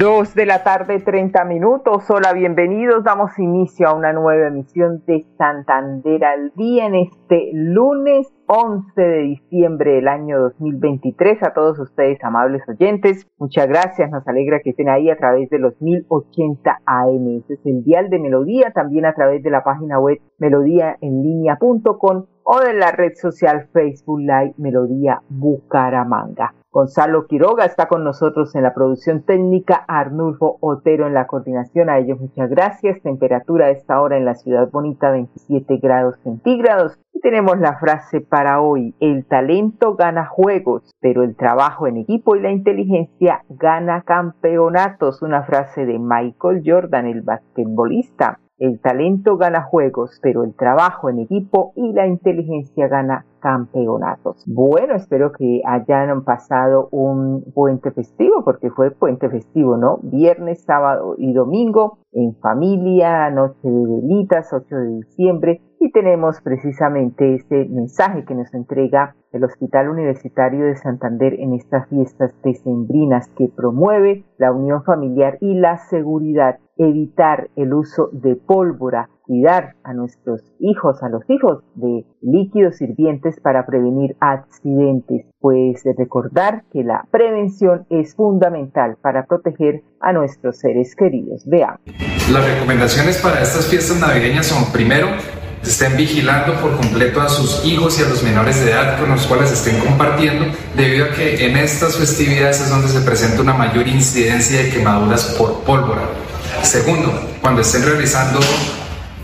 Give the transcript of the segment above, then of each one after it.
Dos de la tarde, 30 minutos. Hola, bienvenidos. Damos inicio a una nueva emisión de Santander al día en este lunes 11 de diciembre del año 2023. A todos ustedes, amables oyentes, muchas gracias. Nos alegra que estén ahí a través de los 1080 AM. Ese es el dial de Melodía, también a través de la página web melodíaenlínea.com o de la red social Facebook Live Melodía Bucaramanga. Gonzalo Quiroga está con nosotros en la producción técnica, Arnulfo Otero en la coordinación. A ellos muchas gracias. Temperatura a esta hora en la ciudad bonita 27 grados centígrados. Y tenemos la frase para hoy. El talento gana juegos, pero el trabajo en equipo y la inteligencia gana campeonatos. Una frase de Michael Jordan, el basquetbolista. El talento gana juegos, pero el trabajo en equipo y la inteligencia gana campeonatos. Bueno, espero que hayan pasado un puente festivo, porque fue puente festivo, ¿no? Viernes, sábado y domingo, en familia, noche de velitas, 8 de diciembre, y tenemos precisamente este mensaje que nos entrega el Hospital Universitario de Santander en estas fiestas decembrinas que promueve la unión familiar y la seguridad, evitar el uso de pólvora, cuidar a nuestros hijos, a los hijos de líquidos sirvientes para prevenir accidentes, pues recordar que la prevención es fundamental para proteger a nuestros seres queridos. Veamos. Las recomendaciones para estas fiestas navideñas son primero estén vigilando por completo a sus hijos y a los menores de edad con los cuales estén compartiendo, debido a que en estas festividades es donde se presenta una mayor incidencia de quemaduras por pólvora. Segundo, cuando estén realizando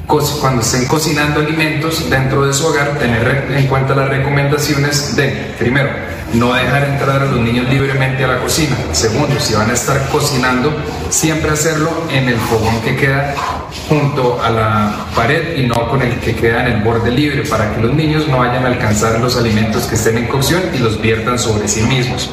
cuando estén cocinando alimentos dentro de su hogar, tener en cuenta las recomendaciones de, primero, no dejar entrar a los niños libremente a la cocina. Segundo, si van a estar cocinando, siempre hacerlo en el fogón que queda junto a la pared y no con el que queda en el borde libre para que los niños no vayan a alcanzar los alimentos que estén en cocción y los viertan sobre sí mismos.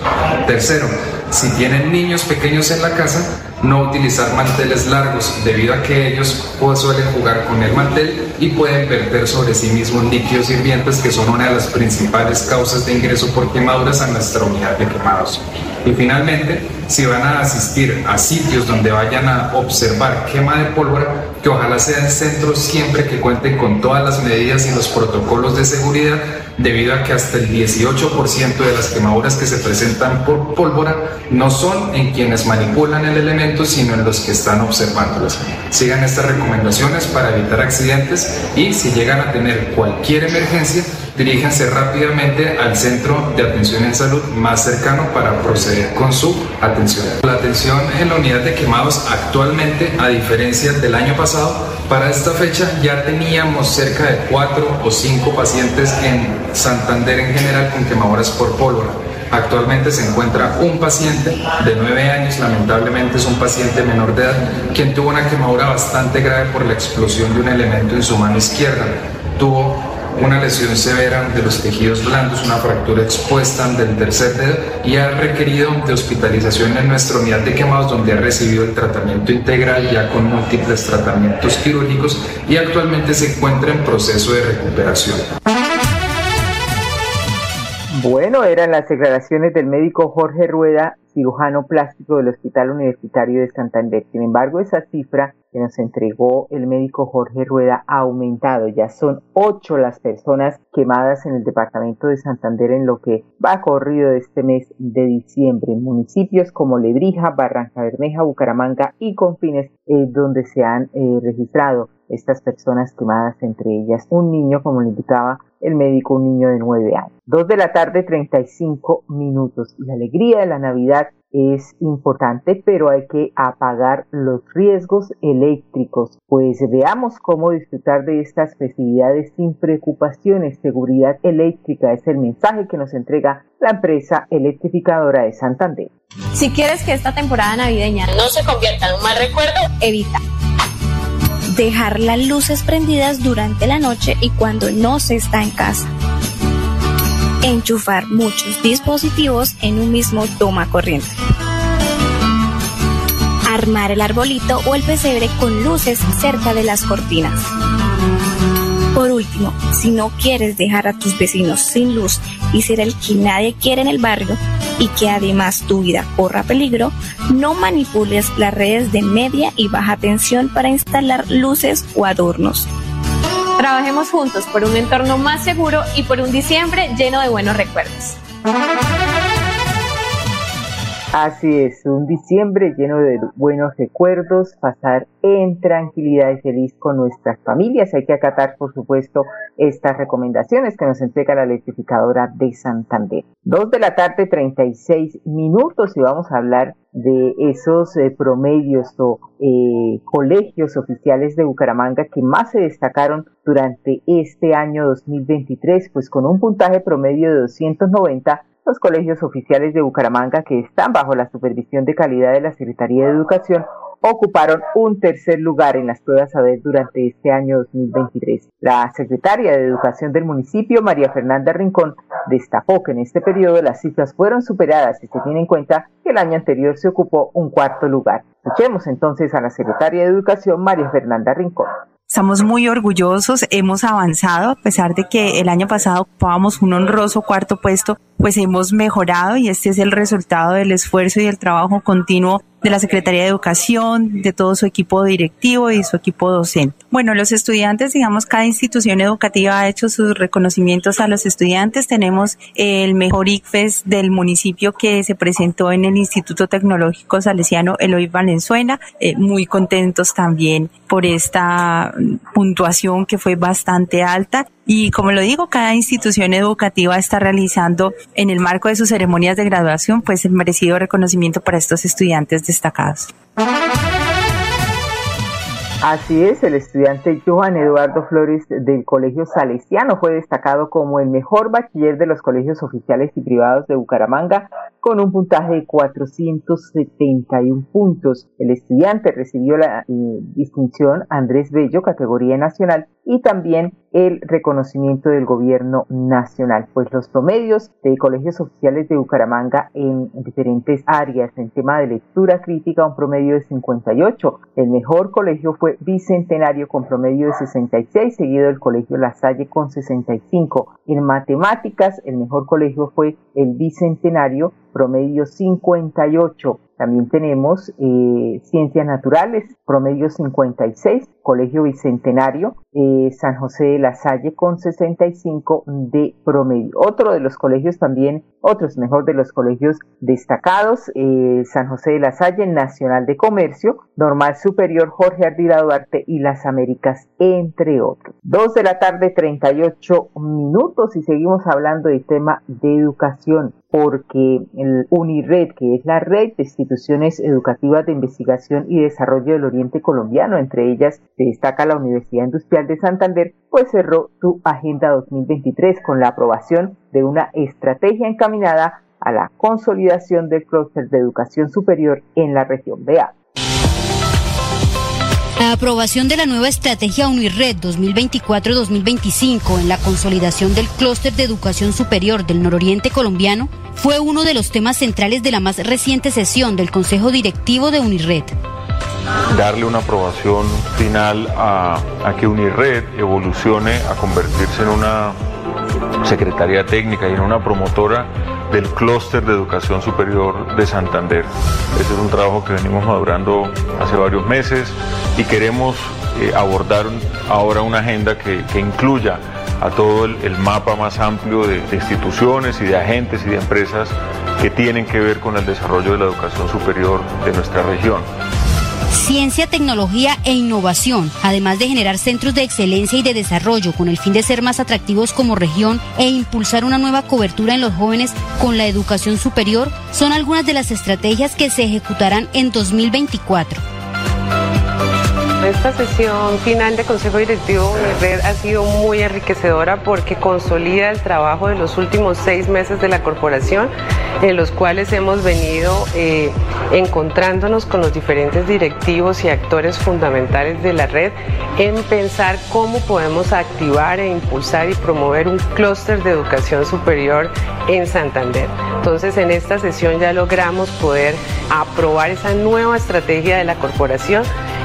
Tercero, si tienen niños pequeños en la casa, no utilizar manteles largos debido a que ellos suelen jugar con el mantel y pueden verter sobre sí mismos líquidos hirvientes que son una de las principales causas de ingreso por quemaduras a nuestra unidad de quemados. Y finalmente, si van a asistir a sitios donde vayan a observar quema de pólvora, que ojalá sean centros siempre que cuenten con todas las medidas y los protocolos de seguridad, debido a que hasta el 18% de las quemaduras que se presentan por pólvora no son en quienes manipulan el elemento, sino en los que están observándolas. Sigan estas recomendaciones para evitar accidentes y si llegan a tener cualquier emergencia, diríjanse rápidamente al centro de atención en salud más cercano para proceder con su atención. La atención en la unidad de quemados actualmente, a diferencia del año pasado, para esta fecha ya teníamos cerca de cuatro o cinco pacientes en Santander en general con quemaduras por pólvora. Actualmente se encuentra un paciente de 9 años, lamentablemente es un paciente menor de edad, quien tuvo una quemadura bastante grave por la explosión de un elemento en su mano izquierda. Tuvo una lesión severa de los tejidos blandos, una fractura expuesta del tercer dedo y ha requerido de hospitalización en nuestra unidad de quemados donde ha recibido el tratamiento integral ya con múltiples tratamientos quirúrgicos y actualmente se encuentra en proceso de recuperación. Bueno, eran las declaraciones del médico Jorge Rueda, cirujano plástico del Hospital Universitario de Santander. Sin embargo, esa cifra que nos entregó el médico Jorge Rueda ha aumentado. Ya son ocho las personas quemadas en el departamento de Santander en lo que va corrido este mes de diciembre en municipios como Lebrija, Barranca Bermeja, Bucaramanga y Confines, eh, donde se han eh, registrado estas personas quemadas, entre ellas un niño, como le indicaba el médico, un niño de nueve años. Dos de la tarde, 35 minutos. La alegría de la Navidad es importante, pero hay que apagar los riesgos eléctricos. Pues veamos cómo disfrutar de estas festividades sin preocupaciones. Seguridad eléctrica es el mensaje que nos entrega la empresa electrificadora de Santander. Si quieres que esta temporada navideña no se convierta en un mal recuerdo, evita dejar las luces prendidas durante la noche y cuando no se está en casa. Enchufar muchos dispositivos en un mismo toma corriente. Armar el arbolito o el pesebre con luces cerca de las cortinas. Por último, si no quieres dejar a tus vecinos sin luz y ser el que nadie quiere en el barrio, y que además tu vida corra peligro, no manipules las redes de media y baja tensión para instalar luces o adornos. Trabajemos juntos por un entorno más seguro y por un diciembre lleno de buenos recuerdos. Así es, un diciembre lleno de buenos recuerdos, pasar en tranquilidad y feliz con nuestras familias. Hay que acatar, por supuesto, estas recomendaciones que nos entrega la electrificadora de Santander. Dos de la tarde, 36 minutos y vamos a hablar de esos eh, promedios o eh, colegios oficiales de Bucaramanga que más se destacaron durante este año 2023, pues con un puntaje promedio de 290 los colegios oficiales de Bucaramanga, que están bajo la supervisión de calidad de la Secretaría de Educación, ocuparon un tercer lugar en las pruebas a ver durante este año 2023. La secretaria de Educación del municipio, María Fernanda Rincón, destacó que en este periodo las cifras fueron superadas y se tiene en cuenta que el año anterior se ocupó un cuarto lugar. Escuchemos entonces a la secretaria de Educación, María Fernanda Rincón. Estamos muy orgullosos, hemos avanzado, a pesar de que el año pasado ocupábamos un honroso cuarto puesto, pues hemos mejorado y este es el resultado del esfuerzo y del trabajo continuo de la Secretaría de Educación, de todo su equipo directivo y su equipo docente. Bueno, los estudiantes, digamos, cada institución educativa ha hecho sus reconocimientos a los estudiantes. Tenemos el mejor ICFES del municipio que se presentó en el Instituto Tecnológico Salesiano Eloy Valenzuela. Eh, muy contentos también por esta puntuación que fue bastante alta. Y como lo digo, cada institución educativa está realizando en el marco de sus ceremonias de graduación, pues el merecido reconocimiento para estos estudiantes destacados. Así es, el estudiante Johan Eduardo Flores del Colegio Salesiano fue destacado como el mejor bachiller de los colegios oficiales y privados de Bucaramanga con un puntaje de 471 puntos. El estudiante recibió la eh, distinción Andrés Bello, categoría nacional, y también el reconocimiento del gobierno nacional, pues los promedios de colegios oficiales de Bucaramanga en diferentes áreas, en tema de lectura crítica, un promedio de 58. El mejor colegio fue Bicentenario con promedio de 66, seguido del colegio La Salle con 65. En matemáticas, el mejor colegio fue el Bicentenario, promedio 58. También tenemos eh, Ciencias Naturales, promedio 56, Colegio Bicentenario, eh, San José de la Salle con 65 de promedio. Otro de los colegios también, otros mejor de los colegios destacados, eh, San José de la Salle, Nacional de Comercio, Normal Superior Jorge Ardila Duarte y Las Américas, entre otros. Dos de la tarde, 38 minutos y seguimos hablando del tema de educación porque el UNIRED, que es la red de instituciones educativas de investigación y desarrollo del Oriente Colombiano, entre ellas se destaca la Universidad Industrial de Santander, pues cerró su Agenda 2023 con la aprobación de una estrategia encaminada a la consolidación del clúster de educación superior en la región BA. La aprobación de la nueva estrategia UNIRED 2024-2025 en la consolidación del clúster de educación superior del nororiente colombiano fue uno de los temas centrales de la más reciente sesión del Consejo Directivo de UNIRED. Darle una aprobación final a, a que UNIRED evolucione a convertirse en una secretaría técnica y en una promotora del clúster de educación superior de Santander. Ese es un trabajo que venimos madurando hace varios meses y queremos eh, abordar ahora una agenda que, incluya a todo el, mapa más amplio de, de, instituciones y de agentes y de empresas que tienen que ver con el desarrollo de la educación superior de nuestra región. Ciencia, tecnología e innovación, además de generar centros de excelencia y de desarrollo con el fin de ser más atractivos como región e impulsar una nueva cobertura en los jóvenes con la educación superior, son algunas de las estrategias que se ejecutarán en 2024. Esta sesión final de Consejo Directivo Red ha sido muy enriquecedora porque consolida el trabajo de los últimos seis meses de la corporación, en los cuales hemos venido eh, encontrándonos con los diferentes directivos y actores fundamentales de la red en pensar cómo podemos activar e impulsar y promover un clúster de educación superior en Santander. Entonces, en esta sesión ya logramos poder aprobar esa nueva estrategia de la corporación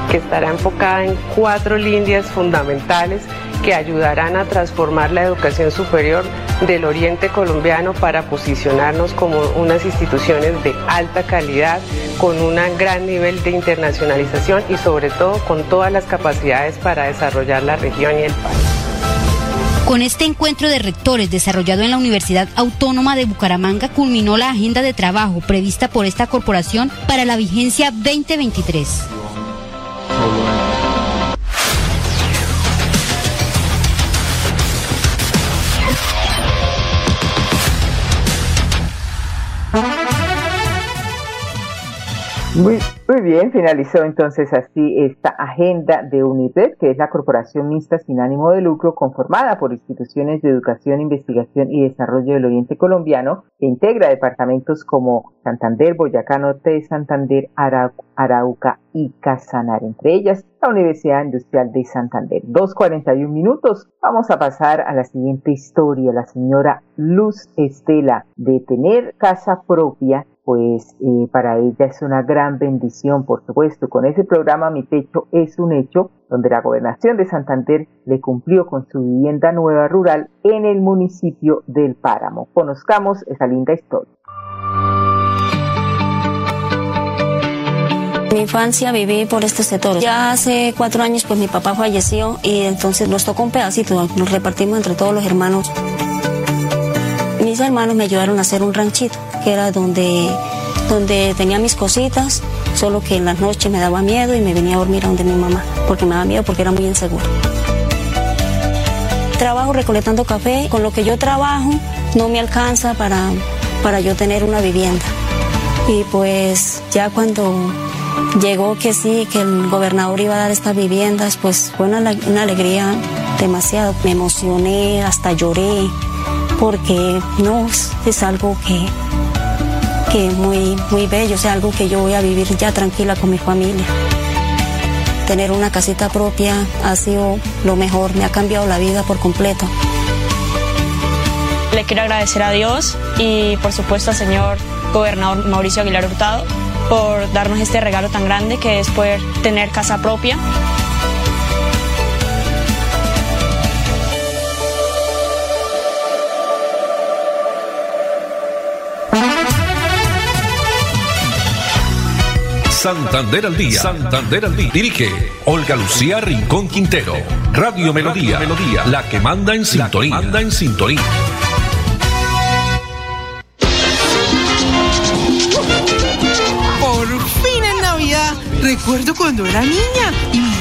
que estará enfocada en cuatro líneas fundamentales que ayudarán a transformar la educación superior del oriente colombiano para posicionarnos como unas instituciones de alta calidad, con un gran nivel de internacionalización y sobre todo con todas las capacidades para desarrollar la región y el país. Con este encuentro de rectores desarrollado en la Universidad Autónoma de Bucaramanga culminó la agenda de trabajo prevista por esta corporación para la vigencia 2023. Muy, bien, finalizó entonces así esta agenda de UNIRED, que es la corporación mixta sin ánimo de lucro conformada por instituciones de educación, investigación y desarrollo del Oriente Colombiano, que integra departamentos como Santander, Boyacá Norte, Santander, Arauca y Casanar, entre ellas la Universidad Industrial de Santander. 2.41 minutos. Vamos a pasar a la siguiente historia. La señora Luz Estela, de tener casa propia pues eh, para ella es una gran bendición, por supuesto. Con ese programa Mi Techo es un hecho, donde la gobernación de Santander le cumplió con su vivienda nueva rural en el municipio del Páramo. Conozcamos esa linda historia. Mi infancia viví por este sector. Ya hace cuatro años pues mi papá falleció y entonces nos tocó un pedacito, nos repartimos entre todos los hermanos. Mis hermanos me ayudaron a hacer un ranchito que era donde, donde tenía mis cositas, solo que en las noches me daba miedo y me venía a dormir a donde mi mamá, porque me daba miedo porque era muy inseguro. Trabajo recolectando café, con lo que yo trabajo no me alcanza para, para yo tener una vivienda. Y pues ya cuando llegó que sí, que el gobernador iba a dar estas viviendas, pues fue una, una alegría demasiado. Me emocioné, hasta lloré, porque no es algo que, que muy, muy bello, o sea, algo que yo voy a vivir ya tranquila con mi familia. Tener una casita propia ha sido lo mejor, me ha cambiado la vida por completo. Le quiero agradecer a Dios y por supuesto al señor gobernador Mauricio Aguilar Hurtado por darnos este regalo tan grande que es poder tener casa propia. Santander al día. Santander al día. Dirige Olga Lucía Rincón Quintero. Radio Melodía. Melodía. La que manda en sintonía. manda en sintonía. Por fin en Navidad. Recuerdo cuando era niña y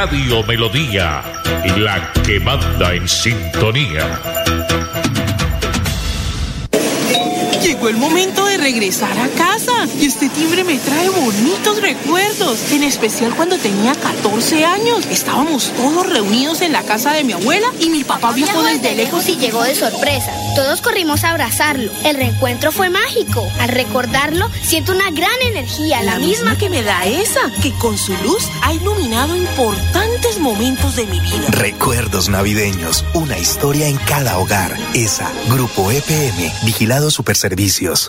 Radio Melodía la que manda en sintonía. Llegó el momento de regresar a casa y este timbre me trae bonitos recuerdos, en especial cuando tenía 14 años. Estábamos todos reunidos en la casa de mi abuela y mi papá viajó desde lejos y llegó de sorpresa. Todos corrimos a abrazarlo. El reencuentro fue mágico. Al recordarlo, siento una gran energía, la, misma que me da esa, que con su luz ha iluminado importantes momentos de mi vida. Recuerdos navideños, una historia en cada hogar. Esa, Grupo EPM, Vigilado Superservicios.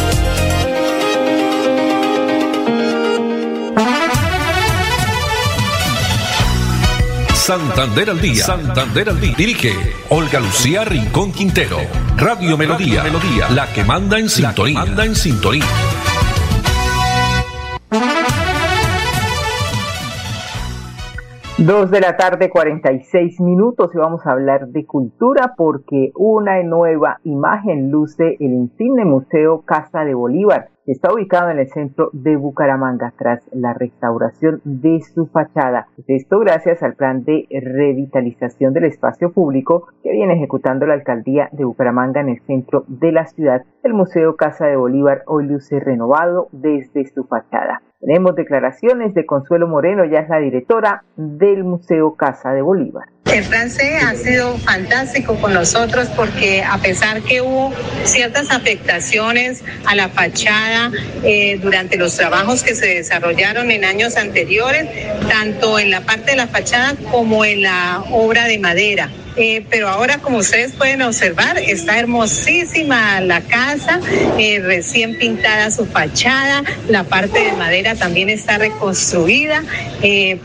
Santander al día. Santander al día. Dirige Olga Lucía Rincón Quintero. Radio Melodía. Melodía. La que manda en sintonía. Manda en sintonía. Dos de la tarde, 46 minutos y vamos a hablar de cultura porque una nueva imagen luce el insigne Museo Casa de Bolívar está ubicado en el centro de Bucaramanga tras la restauración de su fachada. Esto gracias al plan de revitalización del espacio público que viene ejecutando la alcaldía de Bucaramanga en el centro de la ciudad. El Museo Casa de Bolívar hoy luce renovado desde su fachada. Tenemos declaraciones de Consuelo Moreno, ya es la directora del Museo Casa de Bolívar. El francés ha sido fantástico con nosotros porque a pesar que hubo ciertas afectaciones a la fachada eh, durante los trabajos que se desarrollaron en años anteriores, tanto en la parte de la fachada como en la obra de madera. Eh, pero ahora, como ustedes pueden observar, está hermosísima la casa, eh, recién pintada su fachada, la parte de madera también está reconstruida,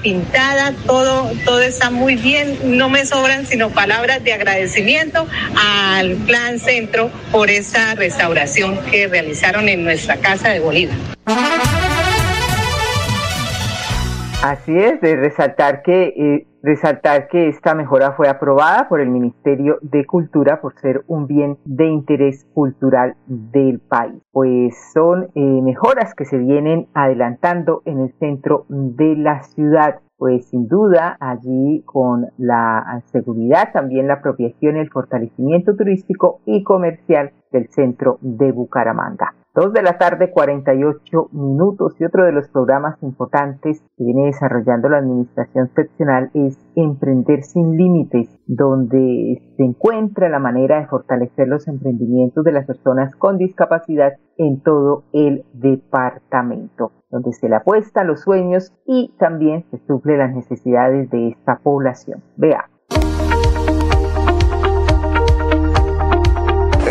pintada, todo, todo está muy bien. No me sobran sino palabras de agradecimiento al Plan Centro por esa restauración que realizaron en nuestra casa de Bolívar. Así es, de resaltar que Resaltar que esta mejora fue aprobada por el Ministerio de Cultura por ser un bien de interés cultural del país. Pues son eh, mejoras que se vienen adelantando en el centro de la ciudad pues sin duda allí con la seguridad, también la apropiación y el fortalecimiento turístico y comercial del centro de Bucaramanga. Dos de la tarde, 48 minutos. Y otro de los programas importantes que viene desarrollando la Administración Seccional es Emprender sin Límites, donde se encuentra la manera de fortalecer los emprendimientos de las personas con discapacidad en todo el departamento, donde se le apuesta los sueños y también se suple las necesidades de esta población. Vea.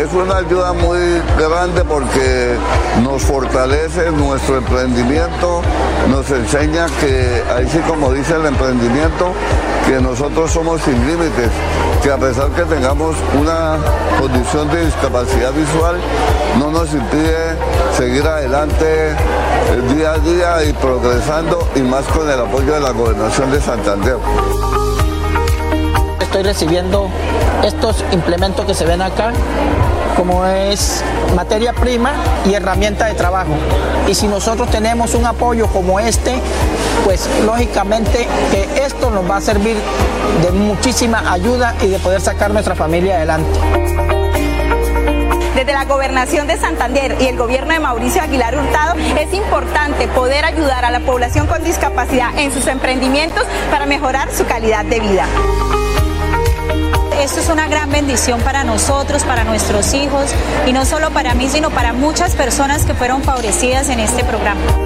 es una ayuda muy grande porque nos fortalece nuestro emprendimiento, nos enseña que, ahí sí como dice el emprendimiento, que nosotros somos sin límites, que a pesar que tengamos una condición de discapacidad visual, no nos impide seguir adelante día a día y progresando y más con el apoyo de la gobernación de Santander. Estoy recibiendo estos implementos que se ven acá como es materia prima y herramienta de trabajo. Y si nosotros tenemos un apoyo como este, pues lógicamente que esto nos va a servir de muchísima ayuda y de poder sacar nuestra familia adelante. Desde la gobernación de Santander y el gobierno de Mauricio Aguilar Hurtado es importante poder ayudar a la población con discapacidad en sus emprendimientos para mejorar su calidad de vida. Esto es una gran bendición para nosotros, para nuestros hijos y no solo para mí, sino para muchas personas que fueron favorecidas en este programa.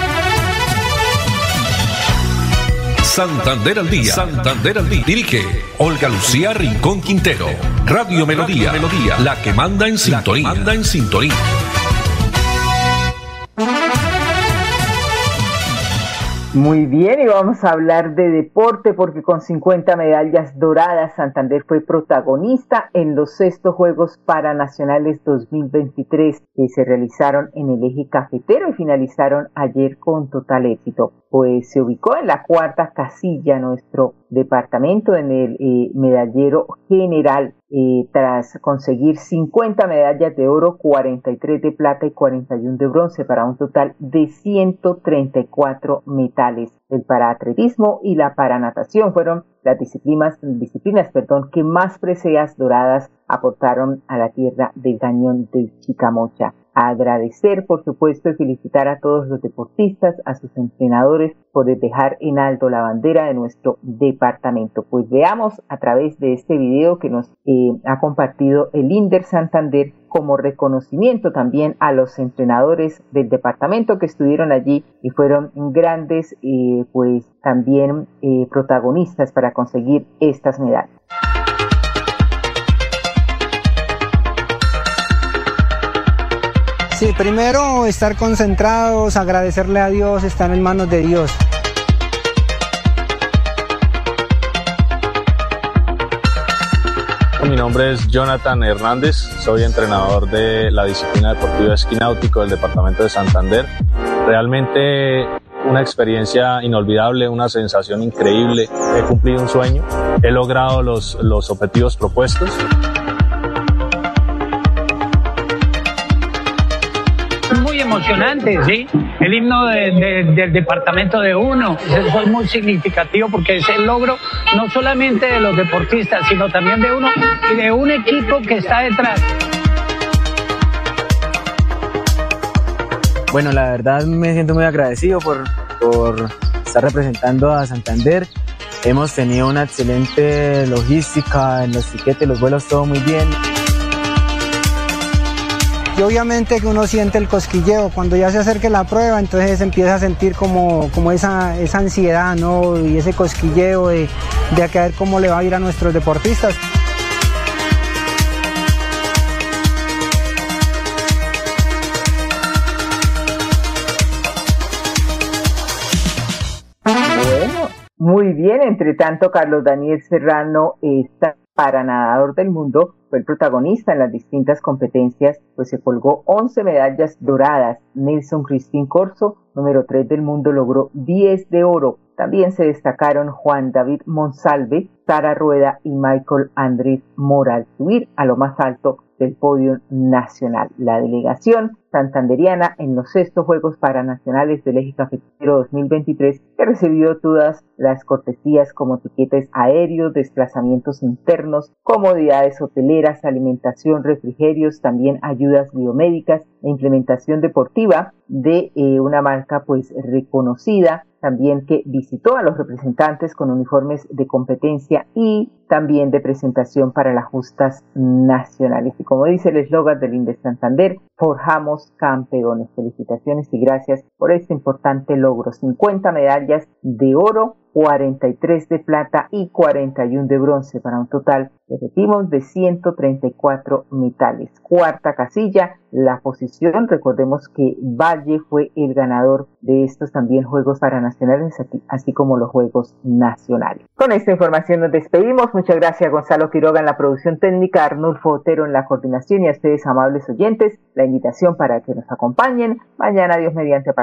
Santander al día. Santander al día. Dirige Olga Lucía Rincón Quintero. Radio Melodía. Melodía. La que manda en sintonía. Manda en sintonía. Muy bien, y vamos a hablar de deporte porque con 50 medallas doradas, Santander fue protagonista en los sextos Juegos Paranacionales 2023 que se realizaron en el eje cafetero y finalizaron ayer con total éxito. Pues se ubicó en la cuarta casilla nuestro departamento en el eh, medallero general eh, tras conseguir 50 medallas de oro, 43 de plata y 41 de bronce para un total de 134 metales. El paraatletismo y la paranatación fueron las disciplinas, disciplinas perdón, que más preseas doradas aportaron a la tierra del cañón de Chicamocha agradecer, por supuesto, y felicitar a todos los deportistas, a sus entrenadores por dejar en alto la bandera de nuestro departamento. Pues veamos a través de este video que nos eh, ha compartido el INDER Santander como reconocimiento también a los entrenadores del departamento que estuvieron allí y fueron grandes, eh, pues también eh, protagonistas para conseguir estas medallas. Sí, primero estar concentrados, agradecerle a Dios, estar en manos de Dios. Mi nombre es Jonathan Hernández, soy entrenador de la disciplina deportiva esquí náutico del departamento de Santander. Realmente una experiencia inolvidable, una sensación increíble. He cumplido un sueño, he logrado los, los objetivos propuestos. Emocionante, ¿sí? El himno del departamento de uno, eso es muy significativo porque es el logro no solamente de los deportistas, sino también de uno y de un equipo que está detrás. Bueno, la verdad me siento muy agradecido por, por estar representando a Santander. Hemos tenido una excelente logística en los tiquetes, los vuelos, todo muy bien. Y obviamente que uno siente el cosquilleo, cuando ya se acerque la prueba, entonces empieza a sentir como, como esa, esa ansiedad, ¿no? Y ese cosquilleo de, de a ver cómo le va a ir a nuestros deportistas. Muy bien, entre tanto Carlos Daniel Serrano está para nadador del mundo fue el protagonista en las distintas competencias, pues se colgó 11 medallas doradas. Nelson Cristín Corso, número 3 del mundo, logró 10 de oro. También se destacaron Juan David Monsalve, Sara Rueda y Michael Andrés Moral subir a lo más alto del podio nacional. La delegación santanderiana en los sextos Juegos Paranacionales del Eje Cafetero 2023 que recibió todas las cortesías como tiquetes aéreos, desplazamientos internos, comodidades hoteleras, alimentación, refrigerios, también ayudas biomédicas e implementación deportiva de eh, una marca pues reconocida también que visitó a los representantes con uniformes de competencia y también de presentación para las justas nacionales. Y como dice el eslogan del Indes Santander, forjamos campeones. Felicitaciones y gracias por este importante logro. 50 medallas de oro 43 de plata y 41 de bronce para un total, repetimos, de 134 metales. Cuarta casilla, la posición, recordemos que Valle fue el ganador de estos también Juegos Paranacionales, así como los Juegos Nacionales. Con esta información nos despedimos. Muchas gracias Gonzalo Quiroga en la producción técnica, Arnulfo Otero en la coordinación y a ustedes, amables oyentes, la invitación para que nos acompañen mañana, Dios mediante, a